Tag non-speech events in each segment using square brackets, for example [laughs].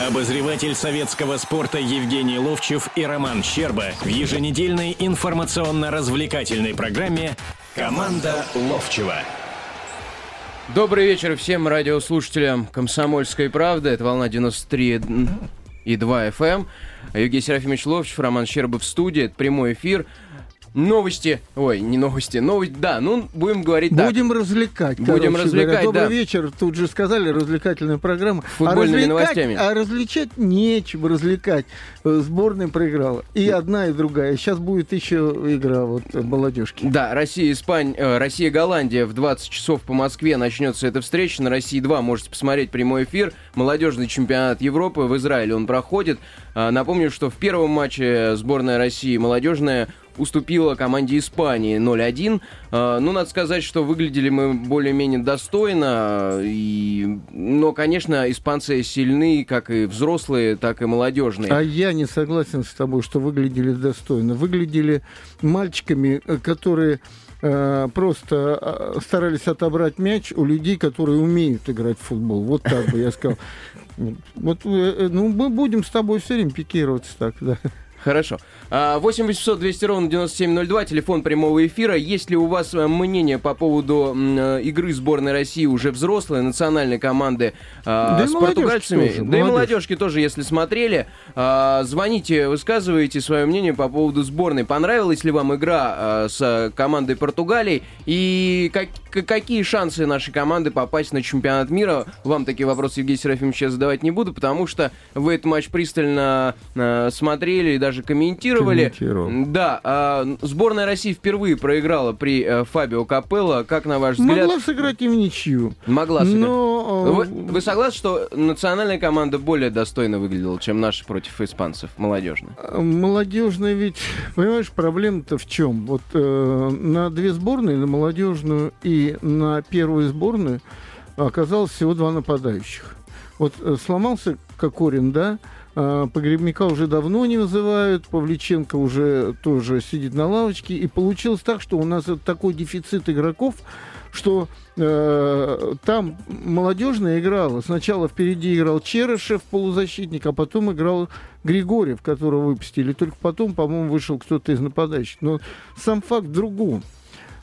Обозреватель советского спорта Евгений Ловчев и Роман Щерба в еженедельной информационно-развлекательной программе «Команда Ловчева». Добрый вечер всем радиослушателям «Комсомольской правды». Это волна 93 и 2 FM. Эм. Евгений Серафимович Ловчев, Роман Щербов в студии. Это прямой эфир. Новости, ой, не новости, новости, да, ну, будем говорить Будем так. развлекать. Будем развлекать, говоря. Добрый да. вечер, тут же сказали, развлекательная программа. Футбольными а новостями. А развлечать нечего развлекать. Э, сборная проиграла. И одна, и другая. Сейчас будет еще игра вот молодежки. Да, Россия, Испания, э, Россия, Голландия в 20 часов по Москве начнется эта встреча. На России 2 можете посмотреть прямой эфир. Молодежный чемпионат Европы в Израиле он проходит. А, напомню, что в первом матче сборная России молодежная уступила команде Испании 0-1. А, ну, надо сказать, что выглядели мы более-менее достойно. И... Но, конечно, испанцы сильны, как и взрослые, так и молодежные. А я не согласен с тобой, что выглядели достойно. Выглядели мальчиками, э, которые э, просто э, старались отобрать мяч у людей, которые умеют играть в футбол. Вот так бы я сказал. [laughs] Вот, ну, мы будем с тобой все время пикироваться так, да. Хорошо. 8 800 200 ровно 9702, телефон прямого эфира. Есть ли у вас э, мнение по поводу э, игры сборной России уже взрослой, национальной команды э, да с португальцами? Тоже, да и молодежки тоже, если смотрели. Э, звоните, высказывайте свое мнение по поводу сборной. Понравилась ли вам игра э, с командой Португалии? И как, какие шансы нашей команды попасть на чемпионат мира? Вам такие вопросы, Евгений Серафимович, я задавать не буду, потому что вы этот матч пристально э, смотрели и даже комментировали. Да, э, сборная России впервые проиграла при э, Фабио Капелло. Как на ваш взгляд? Могла сыграть и в ничью. Могла сыграть. Но... Вы, вы согласны, что национальная команда более достойно выглядела, чем наша против испанцев, молодежная? Молодежная ведь, понимаешь, проблема-то в чем? Вот э, на две сборные, на молодежную и на первую сборную оказалось всего два нападающих. Вот э, сломался Кокорин, да, а, Погребника уже давно не вызывают, Павличенко уже тоже сидит на лавочке. И получилось так, что у нас такой дефицит игроков, что э, там молодежная играла. Сначала впереди играл Черышев, полузащитник, а потом играл Григорьев, которого выпустили. Только потом, по-моему, вышел кто-то из нападающих. Но сам факт в другом.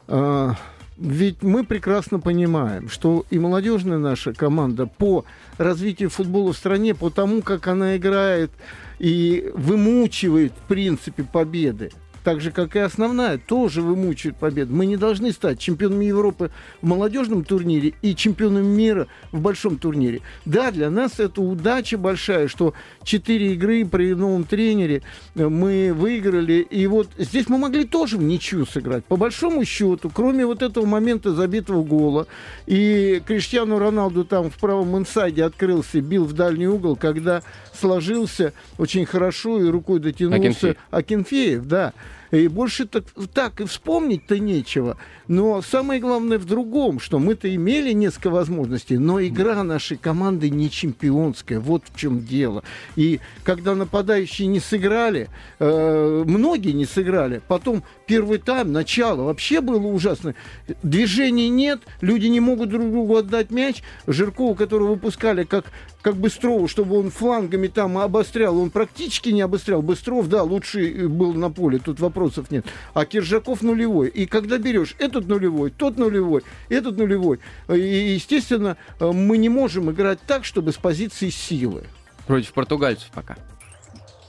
Э, ведь мы прекрасно понимаем, что и молодежная наша команда по развитию футбола в стране, по тому, как она играет и вымучивает, в принципе, победы, так же, как и основная, тоже вымучивает победу. Мы не должны стать чемпионами Европы в молодежном турнире и чемпионами мира в большом турнире. Да, для нас это удача большая, что четыре игры при новом тренере э, мы выиграли. И вот здесь мы могли тоже в ничью сыграть. По большому счету, кроме вот этого момента забитого гола, и Криштиану Роналду там в правом инсайде открылся, бил в дальний угол, когда сложился очень хорошо и рукой дотянулся Акинфеев, Акинфеев да. И больше так, так и вспомнить-то нечего. Но самое главное в другом, что мы-то имели несколько возможностей, но игра нашей команды не чемпионская. Вот в чем дело. И когда нападающие не сыграли, э, многие не сыграли, потом первый тайм, начало вообще было ужасно. Движений нет, люди не могут друг другу отдать мяч. Жиркова, которого выпускали как, как Быстрову, чтобы он флангами там обострял, он практически не обострял. Быстров, да, лучший был на поле, тут вопросов нет. А Киржаков нулевой. И когда берешь этот нулевой, тот нулевой, этот нулевой, и, естественно, мы не можем играть так, чтобы с позиции силы. Против португальцев пока.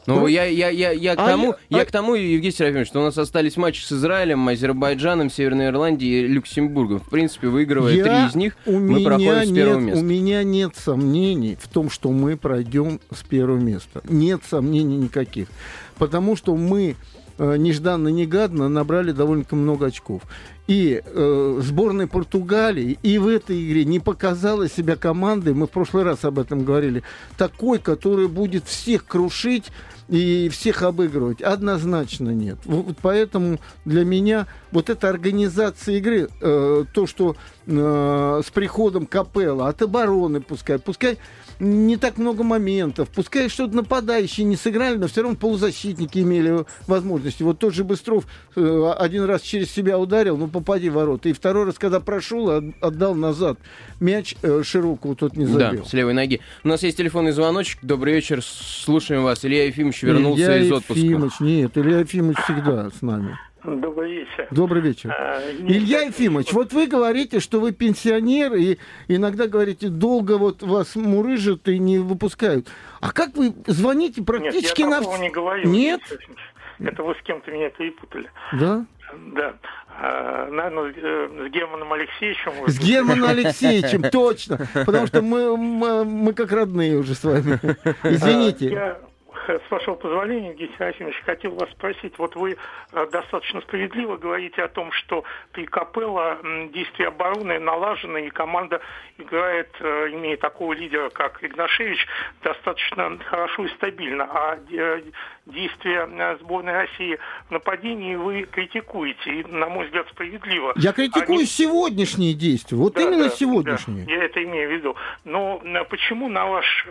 Ну, ну, я, я, я, я, к а тому, я, я а... к тому, Евгений Серафимович, что у нас остались матчи с Израилем, Азербайджаном, Северной Ирландией и Люксембургом. В принципе, выигрывая я... три из них, у мы проходим с первого нет, места. У меня нет сомнений в том, что мы пройдем с первого места. Нет сомнений никаких. Потому что мы нежданно-негадно набрали довольно много очков и э, сборной Португалии и в этой игре не показала себя командой, мы в прошлый раз об этом говорили, такой, которая будет всех крушить и всех обыгрывать. Однозначно нет. Вот поэтому для меня вот эта организация игры, э, то, что э, с приходом Капелла, от обороны пускай, пускай не так много моментов. Пускай что-то нападающие не сыграли, но все равно полузащитники имели возможности. Вот тот же Быстров э, один раз через себя ударил, ну попади в ворота. И второй раз, когда прошел, отдал назад мяч э, широкого, тот не забил. Да, с левой ноги. У нас есть телефонный звоночек. Добрый вечер, слушаем вас. Илья Ефимович вернулся Илья из отпуска. Ефимович, нет, Илья Ефимович всегда с нами. Добрый вечер. Добрый вечер. А, Илья Ефимович, вот вы говорите, что вы пенсионер, и иногда говорите, долго вот вас мурыжат и не выпускают. А как вы звоните практически Нет, я на... не говорю. Нет? Это вы с кем-то меня перепутали. Да? Да. А, наверное, э, с Германом Алексеевичем. С Германом Алексеевичем, точно. [laughs] Потому что мы, мы, мы как родные уже с вами. Извините. Я с вашего позволения, Евгений Серафимович, хотел вас спросить. Вот вы э, достаточно справедливо говорите о том, что при Капелло действия обороны налажены, и команда играет, э, имея такого лидера, как Игнашевич, достаточно хорошо и стабильно. А э, действия сборной России в нападении вы критикуете, и, на мой взгляд, справедливо. Я критикую Они... сегодняшние действия, вот да, именно да, сегодняшние. Да, я это имею в виду. Но почему, на ваш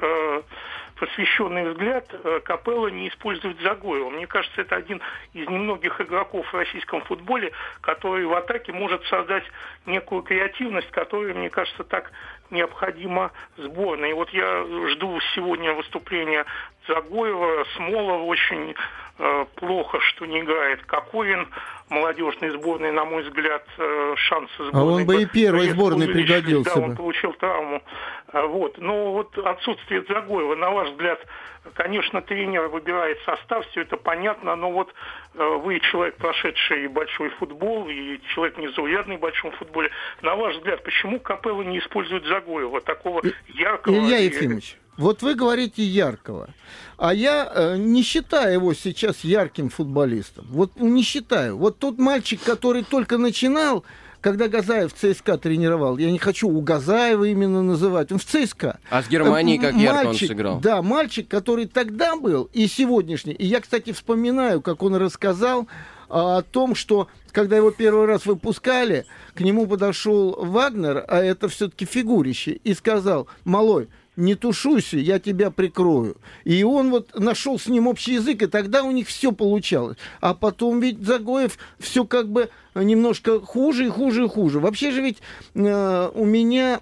посвященный взгляд э, Капелла не использует Загоева. Мне кажется, это один из немногих игроков в российском футболе, который в атаке может создать некую креативность, которая, мне кажется, так необходима сборной. И вот я жду сегодня выступления Загоева, Смолова очень э, плохо, что не играет Кокорин, молодежной сборной, на мой взгляд, э, шансы сборной. А он бы и первой сборной пригодился да, бы. он получил травму. А, вот. Но вот отсутствие Загоева, на ваш взгляд, конечно, тренер выбирает состав, все это понятно, но вот э, вы человек, прошедший большой футбол, и человек незаурядный в большом футболе. На ваш взгляд, почему Капелло не использует Загоева, такого яркого... Илья Ефимович, вот вы говорите яркого, а я э, не считаю его сейчас ярким футболистом. Вот не считаю. Вот тот мальчик, который только начинал, когда Газаев в ЦСКА тренировал, я не хочу у Газаева именно называть, он в ЦСКА. А с Германией как мальчик, ярко он сыграл. Да, мальчик, который тогда был и сегодняшний. И я, кстати, вспоминаю, как он рассказал а, о том, что когда его первый раз выпускали, к нему подошел Вагнер, а это все-таки фигурище, и сказал, малой, не тушуйся, я тебя прикрою. И он вот нашел с ним общий язык, и тогда у них все получалось. А потом ведь Загоев все как бы немножко хуже и хуже и хуже. Вообще же ведь э, у меня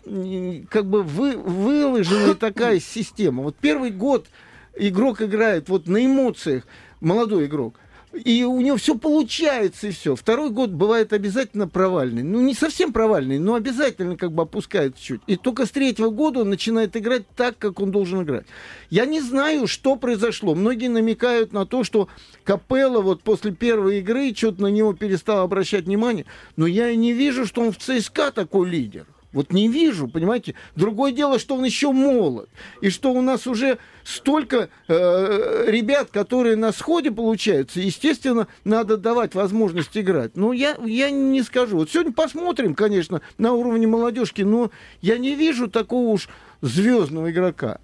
как бы вы, выложена [coughs] такая система. Вот первый год игрок играет вот на эмоциях, молодой игрок и у него все получается, и все. Второй год бывает обязательно провальный. Ну, не совсем провальный, но обязательно как бы опускает чуть. И только с третьего года он начинает играть так, как он должен играть. Я не знаю, что произошло. Многие намекают на то, что Капелла вот после первой игры что-то на него перестал обращать внимание. Но я и не вижу, что он в ЦСКА такой лидер. Вот не вижу, понимаете. Другое дело, что он еще молод. И что у нас уже столько э, ребят, которые на сходе получаются. Естественно, надо давать возможность играть. Но я, я не скажу. Вот сегодня посмотрим, конечно, на уровне молодежки, но я не вижу такого уж звездного игрока.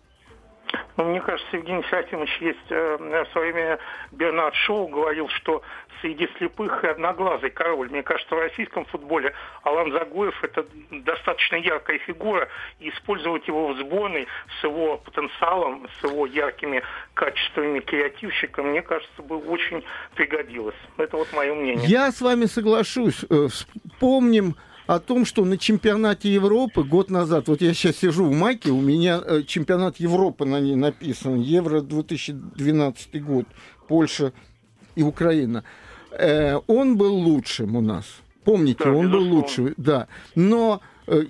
Ну, мне кажется, Евгений Серафимович есть э, в свое время Бернард Шоу говорил, что среди слепых и одноглазый король. Мне кажется, в российском футболе Алан Загоев – это достаточно яркая фигура, и использовать его в сборной с его потенциалом, с его яркими качествами креативщика, мне кажется, бы очень пригодилось. Это вот мое мнение. Я с вами соглашусь. Э, вспомним о том, что на чемпионате Европы год назад, вот я сейчас сижу в майке, у меня э, чемпионат Европы на ней написан, Евро 2012 год, Польша и Украина. Э, он был лучшим у нас. Помните, да, он был лучшим, да. Но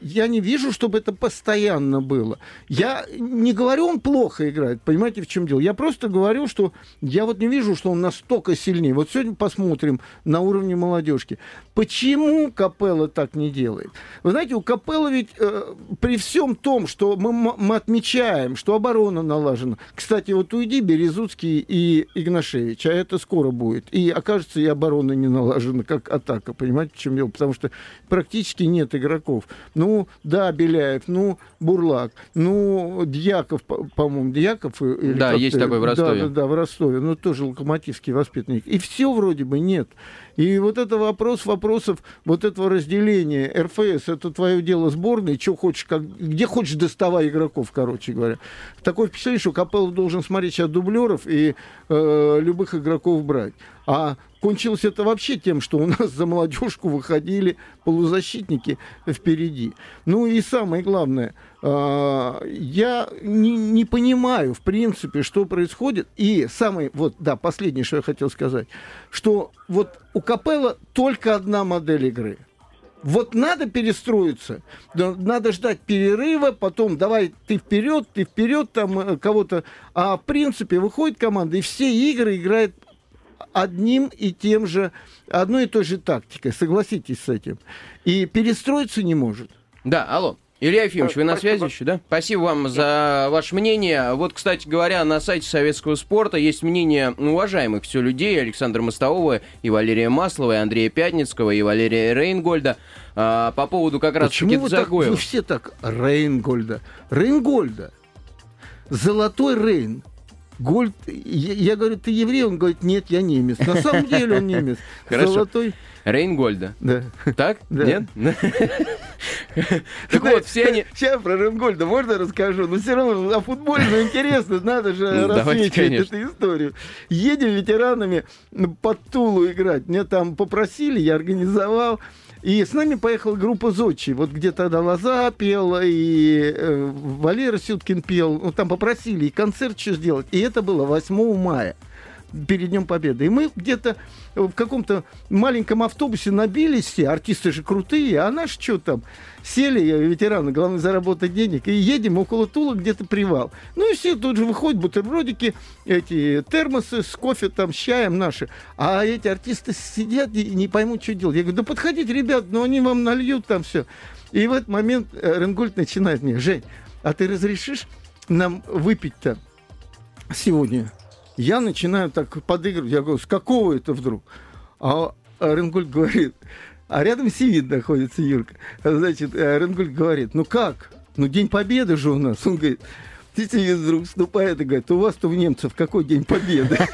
я не вижу, чтобы это постоянно было. Я не говорю, он плохо играет, понимаете, в чем дело. Я просто говорю, что я вот не вижу, что он настолько сильнее. Вот сегодня посмотрим на уровне молодежки. Почему Капелла так не делает? Вы знаете, у Капелла ведь э, при всем том, что мы, мы отмечаем, что оборона налажена. Кстати, вот уйди Березуцкий и Игнашевич, а это скоро будет. И окажется, и оборона не налажена, как атака. Понимаете, в чем дело? Потому что практически нет игроков. Ну, да, Беляев, ну, Бурлак, ну, Дьяков, по-моему, Дьяков. Или да, есть такой в Ростове. Да, да, да, в Ростове, ну, тоже локомотивский воспитанник. И все вроде бы нет. И вот это вопрос вопросов, вот этого разделения. РФС, это твое дело сборной, что хочешь, как, где хочешь доставай игроков, короче говоря. Такое впечатление, что Капеллов должен смотреть сейчас дублеров и э, любых игроков брать. А кончилось это вообще тем, что у нас за молодежку выходили полузащитники впереди. Ну и самое главное, я не, не понимаю, в принципе, что происходит. И самое, вот, да, последнее, что я хотел сказать, что вот у Капелла только одна модель игры – вот надо перестроиться, надо ждать перерыва, потом давай ты вперед, ты вперед, там э, кого-то. А в принципе выходит команда, и все игры играет одним и тем же, одной и той же тактикой, согласитесь с этим. И перестроиться не может. Да, алло. Илья Ефимович, вы на связи еще, да? Спасибо вам за ваше мнение. Вот, кстати говоря, на сайте советского спорта есть мнение уважаемых все людей Александра Мостового и Валерия Маслова, и Андрея Пятницкого, и Валерия Рейнгольда а, по поводу как раз Почему вы, так, вы все так Рейнгольда? Рейнгольда. Золотой Рейн. Гольд, я, я говорю, ты еврей? Он говорит, нет, я немец. На самом деле он немец. Золотой Рейнгольда. Да. Так? Да. Нет? Так вот, все они... Сейчас про Рейнгольда можно расскажу, но все равно о футболе ну, интересно, надо же ну, рассвечивать эту историю. Едем ветеранами под Тулу играть. Меня там попросили, я организовал. И с нами поехала группа Зодчи. Вот где тогда Лоза пел, и э, Валера Сюткин пел. Ну, там попросили и концерт что сделать. И это было 8 мая перед Днем Победы. И мы где-то в каком-то маленьком автобусе набились все, артисты же крутые, а наши что там, сели, ветераны, главное заработать денег, и едем около Тула где-то привал. Ну и все тут же выходят бутербродики, эти термосы с кофе там, с чаем наши. А эти артисты сидят и не поймут, что делать. Я говорю, да подходите, ребят, ну они вам нальют там все. И в этот момент э, Ренгольд начинает мне, Жень, а ты разрешишь нам выпить-то сегодня я начинаю так подыгрывать. Я говорю, с какого это вдруг? А Ренгольд говорит, а рядом Сивид находится Юрка. Значит, Ренгольд говорит, ну как? Ну, День Победы же у нас. Он говорит, Сивид вдруг вступает и говорит, у вас-то у немцев какой День Победы? [laughs]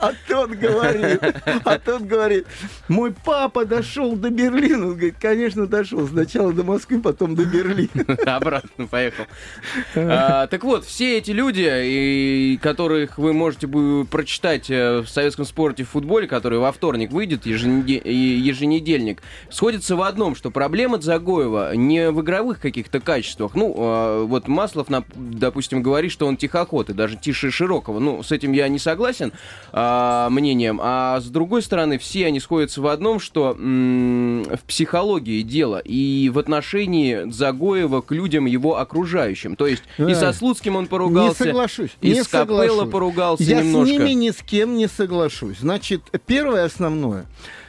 А тот говорит, а тот говорит, мой папа дошел до Берлина. Он говорит, конечно, дошел. Сначала до Москвы, потом до Берлина. [laughs] Обратно поехал. А, так вот, все эти люди, которых вы можете прочитать э, в советском спорте в футболе, который во вторник выйдет, еженедельник, сходятся в одном, что проблема Дзагоева не в игровых каких-то качествах. Ну, а, вот Маслов, допустим, говорит, что он тихоход, и даже тише Широкого. Ну, с этим я не согласен. А, мнением. А с другой стороны, все они сходятся в одном, что м- в психологии дело и в отношении Загоева к людям его окружающим. То есть да. и со Слуцким он поругался, не соглашусь, и не с Капелло поругался Я немножко. Я с ними ни с кем не соглашусь. Значит, первое основное.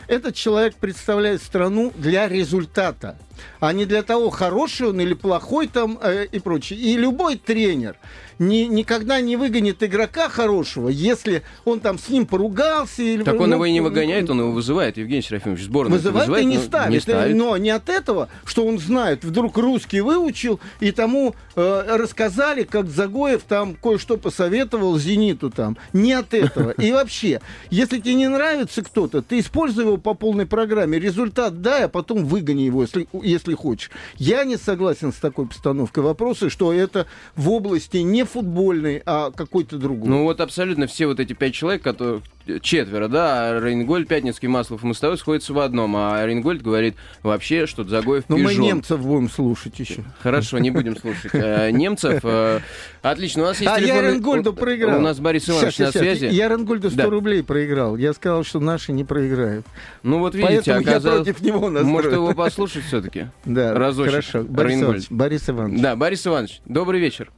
Этот человек представляет страну для результата, а не для того, хороший он или плохой там э, и прочее. И любой тренер, ни, никогда не выгонит игрока хорошего, если он там с ним поругался. Или, так он ну, его и не выгоняет, он его вызывает, Евгений Серафимович, сборную. Вызывает, вызывает и не, ставит, не ставит. Но не от этого, что он знает, вдруг русский выучил, и тому э, рассказали, как Загоев там кое-что посоветовал Зениту там. Не от этого. И вообще, если тебе не нравится кто-то, ты используй его по полной программе. Результат дай, а потом выгони его, если, если хочешь. Я не согласен с такой постановкой вопроса, что это в области не футбольный, а какой-то другой. Ну вот абсолютно все вот эти пять человек, которые четверо, да, а Рейнгольд, Пятницкий, Маслов и Мостовой сходятся в одном, а Рейнгольд говорит вообще, что Загоев Ну мы немцев будем слушать еще. Хорошо, не будем слушать. Э, немцев. Э, отлично, у нас есть А я Рейнгольду проиграл. У нас Борис Иванович на связи. Я Рейнгольду 100 рублей проиграл. Я сказал, что наши не проиграют. Ну вот видите, оказалось... против него Может его послушать все-таки? Да, хорошо. Борис Иванович. Да, Борис Иванович, добрый вечер.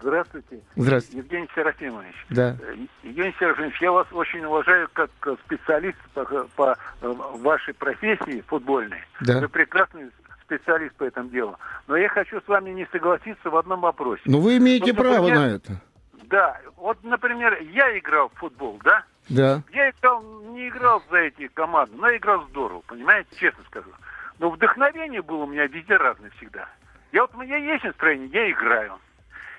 Здравствуйте. Здравствуйте. Евгений Серафимович. Да. Э, Евгений Серафимович, я вас очень уважаю как специалист по, по э, вашей профессии футбольной. Да. Вы прекрасный специалист по этому делу. Но я хочу с вами не согласиться в одном вопросе. Ну, вы имеете вот, право на это. Да. Вот, например, я играл в футбол, да? Да. Я играл, не играл за эти команды, но играл здорово, понимаете, честно скажу. Но вдохновение было у меня везде разное всегда. Я вот у меня есть настроение, я играю.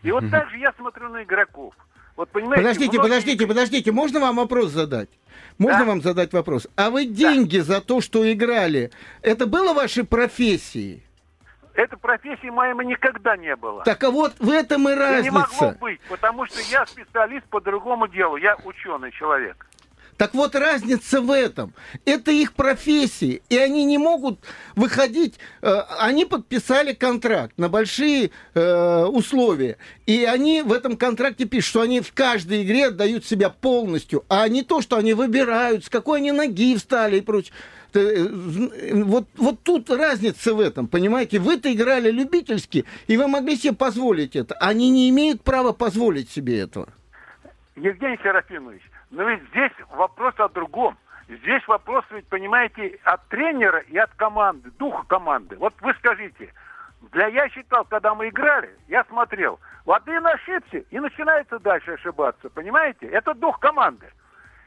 И вот так же я смотрю на игроков. Вот, понимаете, подождите, многие... подождите, подождите, можно вам вопрос задать? Можно да? вам задать вопрос? А вы деньги да. за то, что играли, это было вашей профессией? Это профессии моей никогда не было. Так а вот в этом и разница. не могло быть, потому что я специалист по другому делу, я ученый человек. Так вот, разница в этом. Это их профессии, и они не могут выходить... Э, они подписали контракт на большие э, условия, и они в этом контракте пишут, что они в каждой игре отдают себя полностью, а не то, что они выбирают, с какой они ноги встали и прочее. Э, вот, вот тут разница в этом, понимаете? Вы-то играли любительски, и вы могли себе позволить это. Они не имеют права позволить себе этого. Евгений Серафимович, но ведь здесь вопрос о другом. Здесь вопрос, ведь, понимаете, от тренера и от команды, духа команды. Вот вы скажите, для я считал, когда мы играли, я смотрел, один ошибся и начинается дальше ошибаться, понимаете? Это дух команды.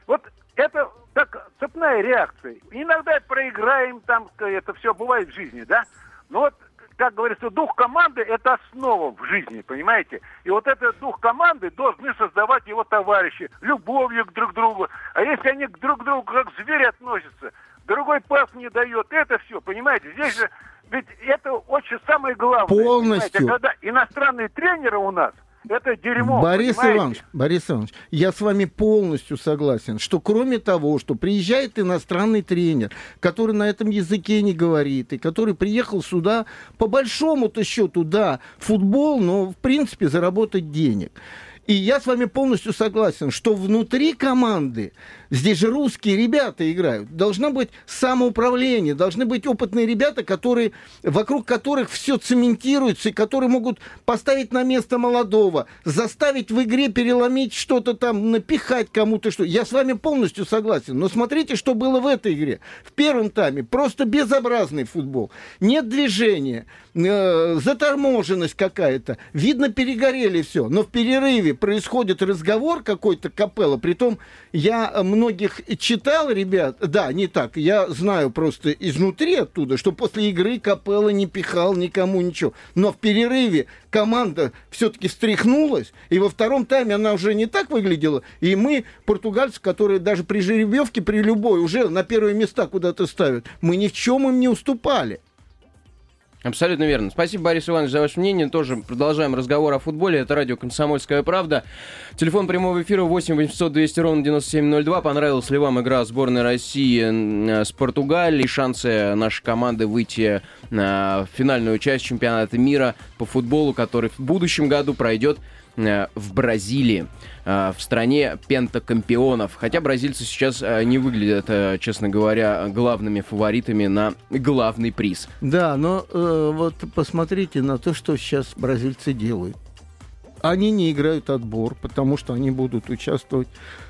Вот это так цепная реакция. Иногда проиграем, там это все бывает в жизни, да? Но вот, как говорится, дух команды – это основа в жизни, понимаете? И вот этот дух команды должны создавать его товарищи, любовью к друг другу. А если они к друг другу как звери относятся, другой пас не дает, это все, понимаете? Здесь же, ведь это очень самое главное. Полностью. Когда иностранные тренеры у нас – это дерьмо. Борис понимаете? Иванович, Борис Иванович, я с вами полностью согласен, что кроме того, что приезжает иностранный тренер, который на этом языке не говорит, и который приехал сюда по большому-то счету, да, футбол, но в принципе заработать денег. И я с вами полностью согласен, что внутри команды, здесь же русские ребята играют, должно быть самоуправление, должны быть опытные ребята, которые, вокруг которых все цементируется, и которые могут поставить на место молодого, заставить в игре переломить что-то там, напихать кому-то что. Я с вами полностью согласен. Но смотрите, что было в этой игре. В первом тайме просто безобразный футбол. Нет движения, э, заторможенность какая-то. Видно, перегорели все. Но в перерыве происходит разговор какой-то капелла. Притом я многих читал, ребят, да, не так, я знаю просто изнутри оттуда, что после игры капелла не пихал никому ничего. Но в перерыве команда все-таки встряхнулась, и во втором тайме она уже не так выглядела. И мы, португальцы, которые даже при жеребьевке, при любой, уже на первые места куда-то ставят, мы ни в чем им не уступали. Абсолютно верно. Спасибо, Борис Иванович, за ваше мнение. Тоже продолжаем разговор о футболе. Это радио «Комсомольская правда». Телефон прямого эфира 8 800 200 ровно 9702. Понравилась ли вам игра сборной России с Португалией? Шансы нашей команды выйти на финальную часть чемпионата мира по футболу, который в будущем году пройдет в Бразилии, э, в стране пентакампионов. Хотя бразильцы сейчас э, не выглядят, честно говоря, главными фаворитами на главный приз. Да, но э, вот посмотрите на то, что сейчас бразильцы делают. Они не играют отбор, потому что они будут участвовать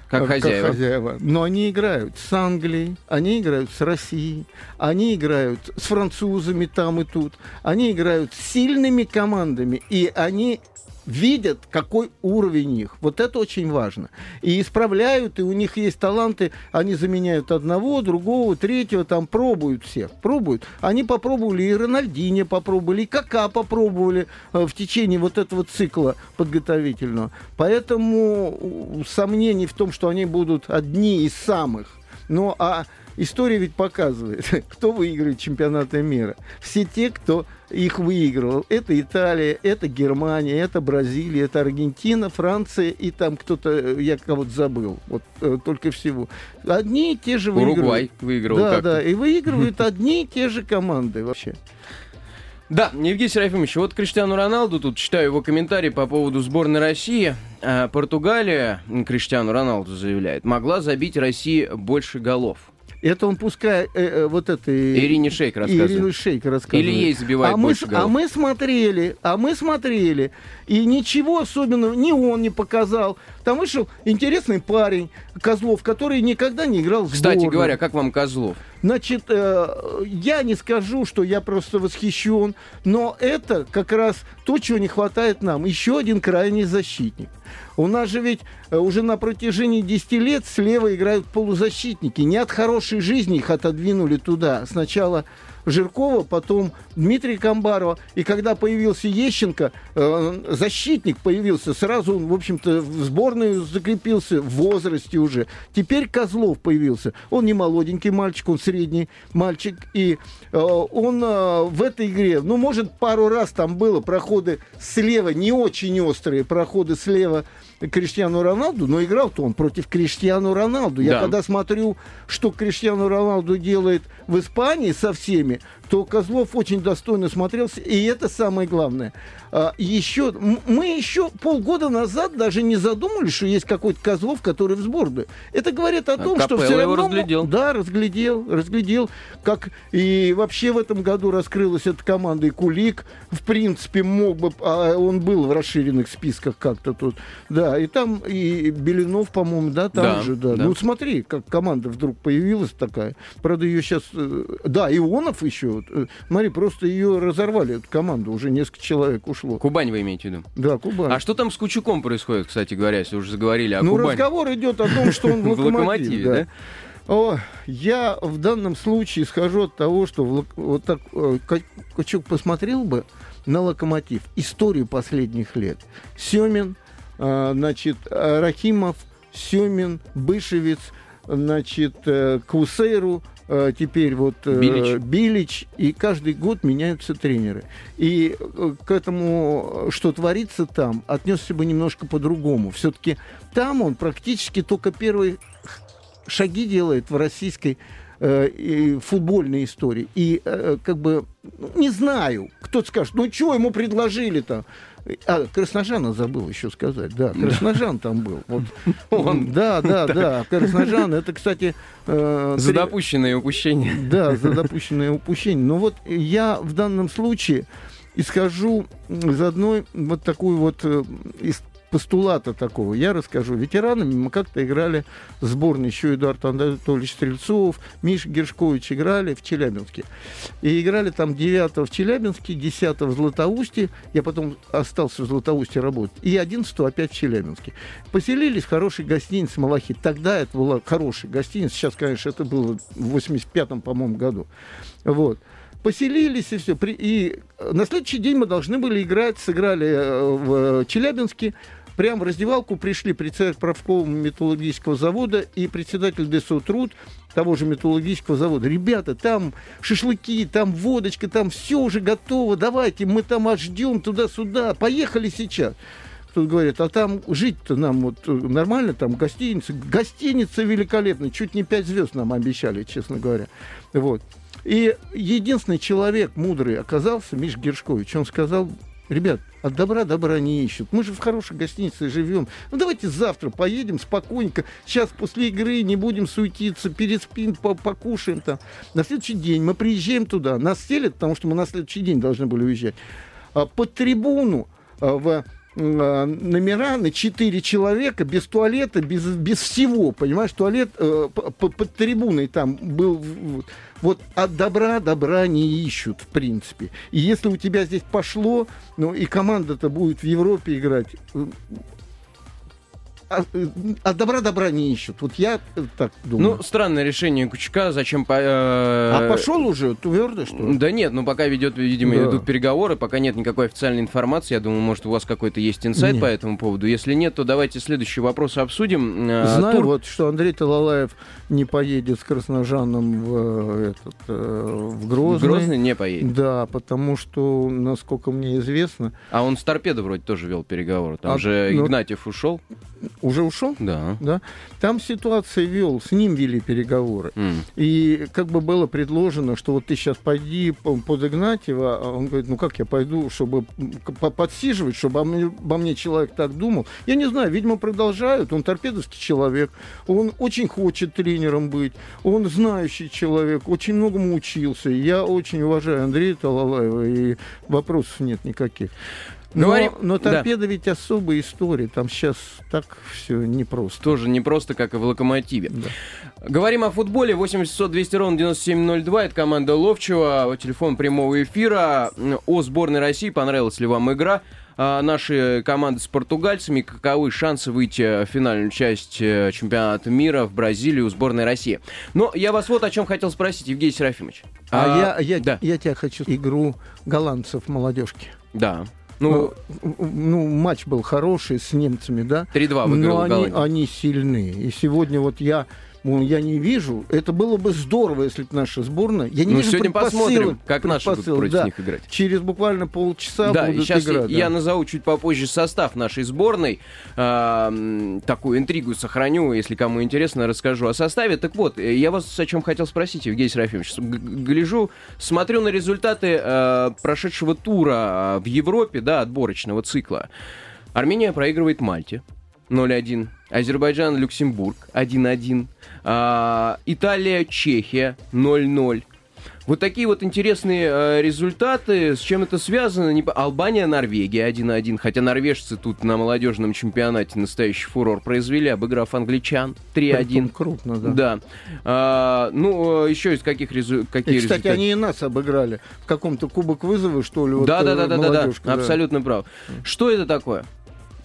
как, как хозяева. хозяева. Но они играют с Англией, они играют с Россией, они играют с французами там и тут, они играют с сильными командами, и они видят, какой уровень их. Вот это очень важно. И исправляют, и у них есть таланты, они заменяют одного, другого, третьего, там пробуют всех, пробуют. Они попробовали, и Рональдини попробовали, и Кака попробовали э, в течение вот этого цикла подготовительного. Поэтому сомнений в том, что они будут одни из самых. Ну, а история ведь показывает, [laughs] кто выиграет чемпионаты мира. Все те, кто их выигрывал. Это Италия, это Германия, это Бразилия, это Аргентина, Франция и там кто-то, э, я кого-то забыл, вот э, только всего. Одни и те же выигрывают. Уругвай выиграл Да, да, и выигрывают [laughs] одни и те же команды вообще. Да, Евгений Серафимович, вот Криштиану Роналду, тут читаю его комментарий по поводу сборной России. А Португалия, Криштиану Роналду заявляет, могла забить России больше голов. Это он пускай э, э, вот это... Ирине Шейк рассказывает. Ирине Шейк рассказывает. Или ей забивает а мы, голов. А мы смотрели, а мы смотрели, и ничего особенного ни он не показал. Там вышел интересный парень, Козлов, который никогда не играл в Кстати сборную. говоря, как вам Козлов? Значит, э, я не скажу, что я просто восхищен, но это как раз то, чего не хватает нам. Еще один крайний защитник. У нас же ведь э, уже на протяжении 10 лет слева играют полузащитники. Не от хорошей жизни их отодвинули туда. Сначала Жиркова, потом Дмитрия Камбарова. И когда появился Ещенко, э, защитник появился, сразу он, в общем-то, в сборную закрепился в возрасте уже. Теперь Козлов появился. Он не молоденький мальчик, он средний мальчик. И э, он э, в этой игре, ну, может, пару раз там было проходы слева, не очень острые проходы слева Криштиану Роналду, но играл-то он против Криштиану Роналду. Я Да. когда смотрю, что Криштиану Роналду делает в Испании со всеми, filme то Козлов очень достойно смотрелся, и это самое главное. А, еще, мы еще полгода назад даже не задумались, что есть какой-то Козлов, который в сборной. Это говорит о А том, что Капелло все равно... разглядел. Да, разглядел, разглядел. Как и вообще в этом году раскрылась эта команда, и Кулик, в принципе, мог бы... а он был в расширенных списках как-то тут. Да, и там и Белинов, по-моему, да, там Да, же, да. да. Ну, смотри, как команда вдруг появилась такая. Правда, ее сейчас... э, Да, Ионов еще. Вот, э, Смотри, просто ее разорвали, эту команду. Уже несколько человек ушло. Кубань вы имеете в виду? Да, Кубань. А что там с Кучуком происходит, кстати говоря, если уже заговорили о ну, Кубани? разговор идет о том, что он [laughs] в локомотиве. Да. О, я в данном случае схожу от того, что в вот так э, Ка- Качук посмотрел бы на локомотив, историю последних лет. Семин, э, значит, Рахимов, Семин, Бышевец, значит, Кусейру, теперь вот э, Билич. Билич, и каждый год меняются тренеры. И э, к этому, э, что творится там, отнесся бы немножко по-другому. Все-таки там он практически только первые шаги делает в российской э, футбольной истории. И э, как бы, ну, не знаю, кто-то скажет, ну что ему предложили-то? А, Красножана забыл еще сказать, да, Красножан там был. Вот. [laughs] Он. Да, да, [laughs] да, Красножан, это, кстати... э, За допущенные упущения. [laughs] да, за допущенное упущение. Но вот я в данном случае исхожу из одной вот такой вот э, из постулата такого. Я расскажу. Ветеранами мы как-то играли в сборной еще Эдуард Анатольевич Стрельцов, Миша Гершкович играли в Челябинске. И играли там 9 в Челябинске, 10 в Златоусте. Я потом остался в Златоусте работать. И 11 опять в Челябинске. Поселились в хорошей гостинице «Малахит». Тогда это была хорошая гостиница. Сейчас, конечно, это было в 85-м, по-моему, году. Вот. Поселились и все. И э, на следующий день мы должны были играть, сыграли э, в Челябинске. Прям в раздевалку пришли председатель правкома металлургического завода и председатель ДСО «Труд» того же металлургического завода. Ребята, там шашлыки, там водочка, там все уже готово, давайте, мы там аж ждем туда-сюда, поехали сейчас. Кто-то говорит, а там жить-то нам вот э, нормально, там гостиница, гостиница великолепная, чуть не пять звезд нам обещали, честно говоря. Вот. И единственный человек мудрый оказался Миш Гершкович. Он сказал, ребят, от добра добра не ищут. Мы же в хорошей гостинице живем. Ну давайте завтра поедем спокойненько. Сейчас после игры не будем суетиться, переспим, по- покушаем там. На следующий день мы приезжаем туда, нас селят, потому что мы на следующий день должны были уезжать. А, Под трибуну а, в номера на 4 человека, без туалета, без, без всего, понимаешь, туалет э, под трибуной там был. Вот, Вот от добра добра не ищут, в принципе. И если у тебя здесь пошло, ну и команда-то будет в Европе играть, э, а, от добра добра не ищут. Вот я э, так думаю. Ну, странное решение Кучука. Зачем... по- э, а пошел уже твердо, что ли? Да нет, ну пока ведет, видимо, Да. идут переговоры, пока нет никакой официальной информации. Я думаю, может, у вас какой-то есть инсайт Нет. по этому поводу. Если нет, то давайте следующий вопрос обсудим. Э, Знаю тур- вот, что Андрей Талалаев не поедет с Красножаном в, э, этот, в Грозный. в Грозный не поедет. Да, потому что, насколько мне известно, А он с торпедо вроде тоже вел переговоры. Там А, же ну- Игнатьев ушел. Уже ушел. Да. Да? Там ситуация вел, с ним вели переговоры. М. И как бы было предложено, что вот ты сейчас пойди по- под Игнатьева, а он говорит, ну как я пойду, чтобы подсиживать, чтобы обо мне, обо мне человек так думал. Я не знаю, видимо, продолжают. Он торпедовский человек, он очень хочет тренером быть, он знающий человек, очень многому учился. Я очень уважаю Андрея Талалаева, и вопросов нет никаких. Но, Говорим- но да. торпеда ведь особая история. Там сейчас так все непросто. Тоже не просто, как и в «Локомотиве». Да. Говорим о футболе. 800 200 ровно 9702. Это команда Ловчева. Телефон прямого эфира. О сборной России. Понравилась ли вам игра? А, Наши команды с португальцами. Каковы шансы выйти в финальную часть э, чемпионата мира в Бразилию сборной России? Но я вас вот о чем хотел спросить, Евгений Серафимович. А, я, я, да. я тебя хочу игру голландцев молодежки. Да. Ну, Ну, ну, матч был хороший с немцами, да? 3-2 выиграл Но они, они сильны. И сегодня вот я Мол, я не вижу. Это было бы здорово, если бы наша сборная... Я не Ну, вижу сегодня посмотрим, как наши будут против да. них играть. Через буквально полчаса Да, будут сейчас играть. я да. назову чуть попозже состав нашей сборной. А, м, такую интригу сохраню, если кому интересно, расскажу о составе. Так вот, э, я вас о чем хотел спросить, Евгений Серафимович. Гляжу, смотрю на результаты э, прошедшего тура э, в Европе, да, отборочного цикла. Армения проигрывает Мальте 0-1. Азербайджан, Люксембург 1-1. А, Италия, Чехия 0-0. Вот такие вот интересные э, результаты. С чем это связано? Не Албания, Норвегия 1-1. Хотя норвежцы тут на молодежном чемпионате настоящий фурор произвели, обыграв англичан Притом 3-1. крупно, да. Да. А, ну, э, еще из каких резу- какие И, кстати, результаты? они и нас обыграли. В каком-то кубок вызова, что ли, вот, да, да, да, э, да, да, да, молодежка, абсолютно прав. Что это такое?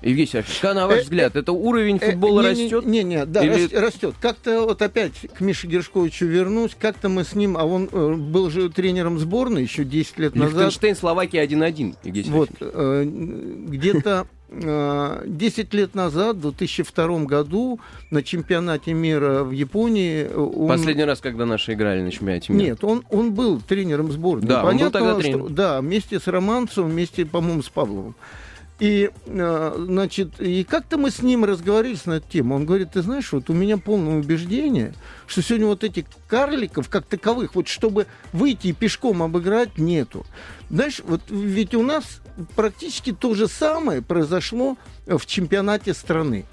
Евгений Сергеевич, на ваш Э, взгляд, это уровень Э, футбола растет? Не, не, да, Или- растет. Как-то вот опять к Мише Гершковичу вернусь. Как-то мы с ним, а он э, был же тренером сборной еще 10 лет назад. Лихтенштейн, Словакия 1-1, Евгений Вот, где-то э, 10 лет назад, в 2002 году, на чемпионате мира в Японии... он- Последний раз, когда наши играли на чемпионате мира. Нет, он, он был тренером сборной. Да, он был Понятно, тогда что- тренером. да, вместе с Романцевым, вместе, по-моему, с Павловым. И, э, значит, и как-то мы с ним разговаривали на эту тему. Он говорит, ты знаешь, вот у меня полное убеждение, что сегодня вот этих карликов, как таковых, вот чтобы выйти и пешком обыграть, нету. Знаешь, вот ведь у нас практически то же самое произошло в чемпионате страны.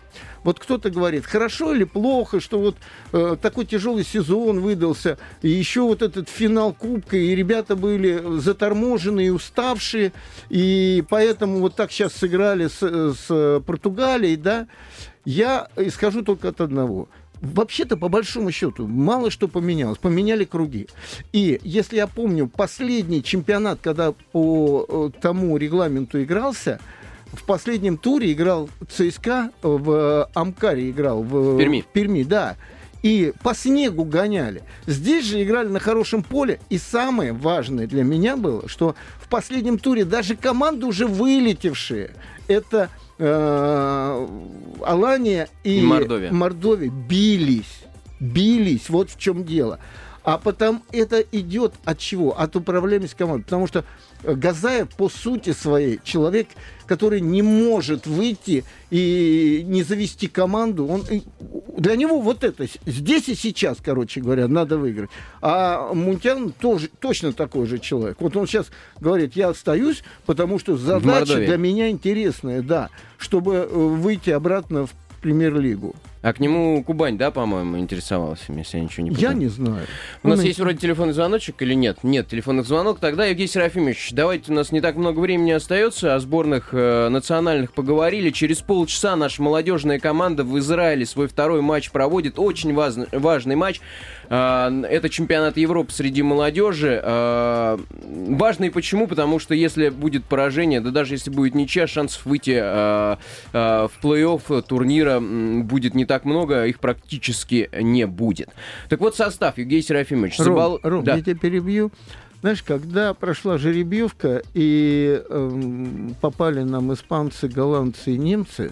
Вот кто-то говорит, хорошо или плохо, что вот э, такой тяжелый сезон выдался, и еще вот этот финал Кубка, и ребята были заторможенные, уставшие, и поэтому вот так сейчас сыграли с, с Португалией, да. Я исхожу только от одного. Вообще-то, по большому счету, мало что поменялось. Поменяли круги. И если я помню, последний чемпионат, когда по э, тому регламенту игрался, в последнем туре играл ЦСКА, в Амкаре играл. В, В Перми. В Перми, да. И по снегу гоняли. Здесь же играли на хорошем поле. И самое важное для меня было, что в последнем туре даже команды уже вылетевшие, это э, Алания и И Мордовия. Мордовия бились. Бились. Вот в чем дело. А потом это идет от чего? От управляемости команды. Потому что Газаев по сути своей человек, который не может выйти и не завести команду. Он, для него вот это здесь и сейчас, короче говоря, надо выиграть. А Мунтян тоже точно такой же человек. Вот он сейчас говорит, я остаюсь, потому что задача для меня интересная, да, чтобы э, выйти обратно в премьер-лигу. А к нему Кубань, да, по-моему, интересовался, если я ничего не Я путаю? не знаю. У нас Он- есть вроде телефонный звоночек или нет? Нет, телефонный звонок. Тогда, Евгений Серафимович, давайте, у нас не так много времени остается. О сборных э, национальных поговорили. Через полчаса наша молодежная команда в Израиле свой второй матч проводит. Очень ваз- важный матч. Э, это чемпионат Европы среди молодежи. Э, важный почему? Потому что если будет поражение, да даже если будет ничья, шансов выйти э, э, в плей-офф турнира будет не так много, их практически не будет. Так вот, состав, Евгений Серафимович. Ром, Забал- Ром, Да. я тебя перебью. Знаешь, когда прошла жеребьевка и эм, попали нам испанцы, голландцы и немцы,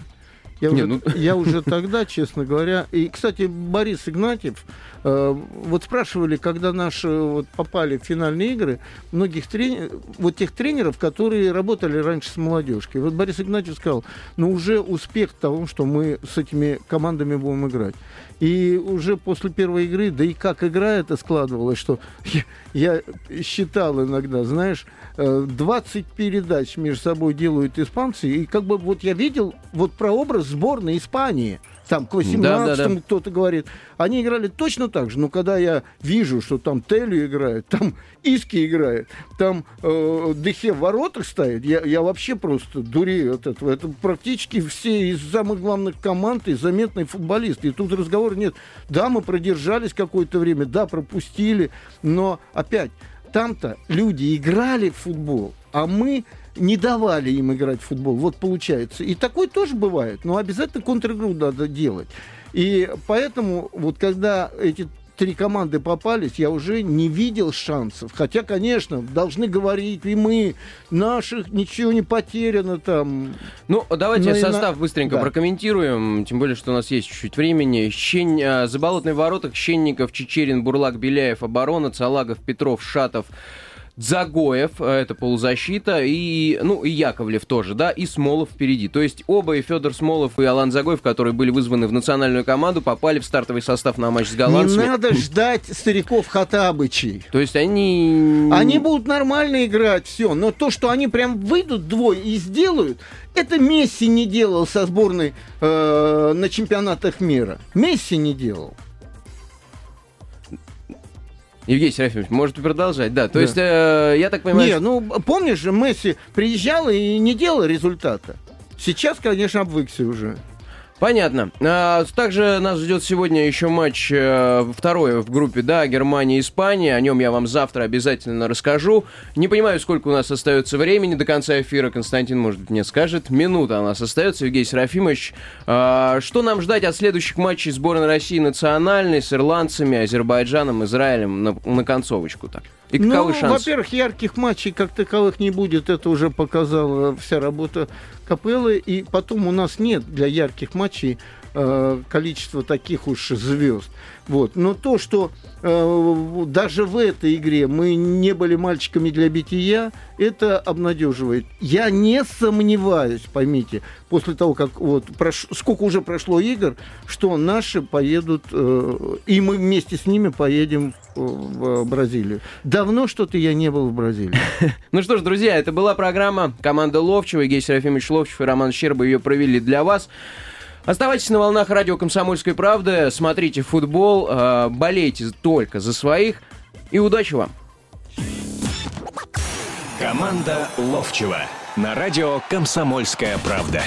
я, Не, уже, ну- я уже тогда, честно говоря, и, кстати, Борис Игнатьев, вот спрашивали, когда наши вот попали в финальные игры, многих тренеров, вот тех тренеров, которые работали раньше с молодежкой. Вот Борис Игнатьев сказал, ну уже успех том, что мы с этими командами будем играть. И уже после первой игры, да и как игра это складывалась, что я, я считал иногда, знаешь, э, 20 передач между собой делают испанцы, и как бы вот я видел вот прообраз сборной Испании, там к 18 Да, да, да. кто-то говорит, они играли точно так же, но когда я вижу, что там Телю играет, там Иски играет, там э, Дехе в воротах стоит, я, я вообще просто дурею от этого. Это практически все из самых главных команд и заметные футболисты. И тут разговора нет. Да, мы продержались какое-то время, да, пропустили, но опять, там-то люди играли в футбол, а мы не давали им играть в футбол. Вот получается. И такое тоже бывает. Но обязательно контр-игру надо делать. И поэтому вот когда эти три команды попались, я уже не видел шансов. Хотя, конечно, должны говорить, и мы, наших ничего не потеряно там. Ну, давайте Ну и состав на- быстренько да. прокомментируем, тем более, что у нас есть чуть-чуть времени. Щень... а, Заболотный воротах, Щенников, Чечерин, Бурлак, Беляев, оборона, Цалагов, Петров, Шатов, Дзагоев, э, это полузащита, и, ну, и Яковлев тоже, да, и Смолов впереди. То есть оба, и Федор Смолов, и Алан Загоев, которые были вызваны в национальную команду, попали в стартовый состав на матч с Не голландцами. надо ждать стариков Хатабычей. То есть они... Они будут нормально играть, все. Но то, что они прям выйдут двое и сделают, это Месси не делал со сборной э, на чемпионатах мира. Месси не делал. Евгений Серафимович, можете продолжать, да. То Да. есть, э, я так понимаю... Не, ну помнишь же, Месси приезжал и не делал результата. Сейчас, конечно, обвыкся уже. Понятно. А, также нас ждет сегодня еще матч э, второй в группе, да, Германия и Испания. О нем я вам завтра обязательно расскажу. Не понимаю, сколько у нас остается времени до конца эфира. Константин, может быть, мне скажет. Минута у нас остается. Евгений Серафимович, а, что нам ждать от следующих матчей сборной России национальной с ирландцами, Азербайджаном, Израилем на, на концовочку так? И каковы ну, шансы? во-первых, ярких матчей как таковых не будет. Это уже показала вся работа Капеллы. И потом у нас нет для ярких матчей э, количества таких уж звезд. Вот. Но то, что э, даже в этой игре мы не были мальчиками для бития, это обнадеживает. Я не сомневаюсь, поймите, после того, как вот прош- сколько уже прошло игр, что наши поедут, э, и мы вместе с ними поедем в, в Бразилию. Давно что-то я не был в Бразилии. [laughs] Ну что ж, друзья, это была программа «Команда Ловчева». Евгений Серафимович Ловчев и Роман Щерба ее провели для вас. Оставайтесь на волнах радио «Комсомольской правды», смотрите футбол, э, болейте только за своих и удачи вам! Команда Ловчева на радио «Комсомольская правда».